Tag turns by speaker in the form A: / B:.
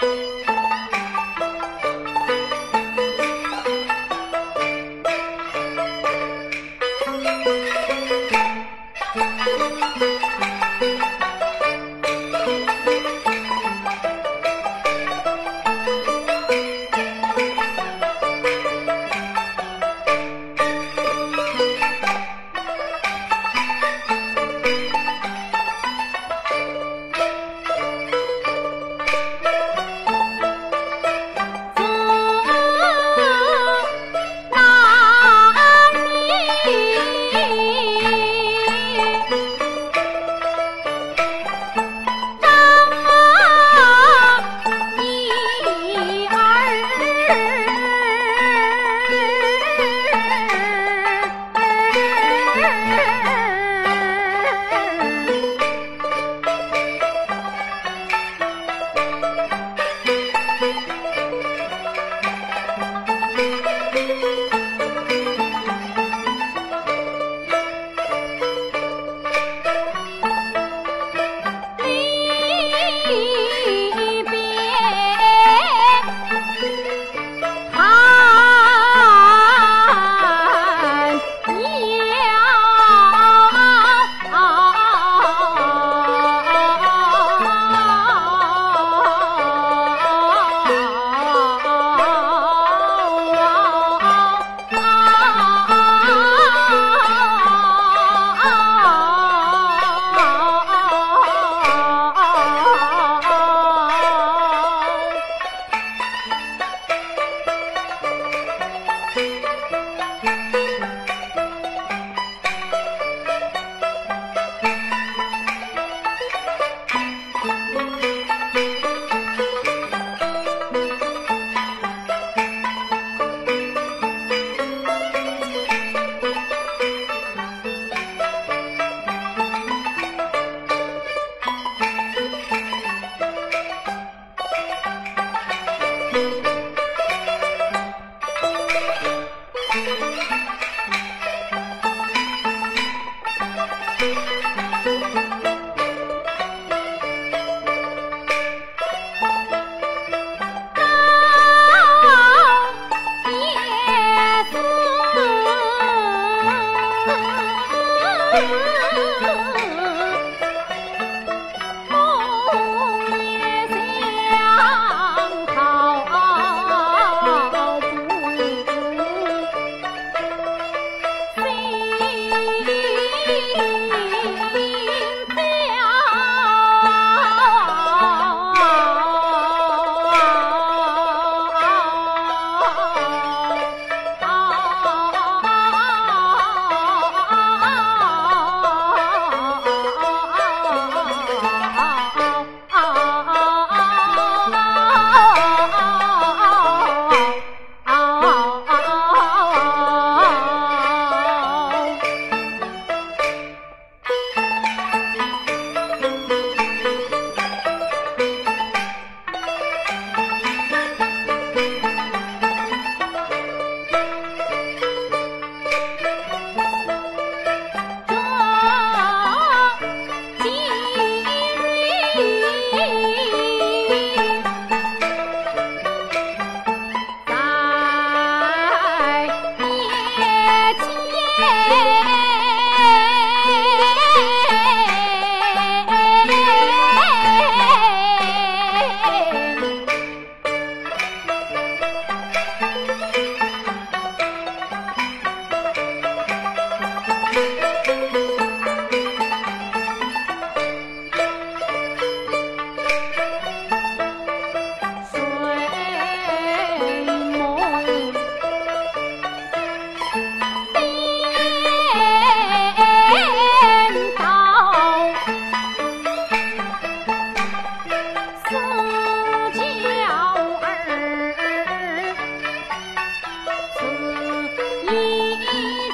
A: Bye. 啊 Hey. Thank you.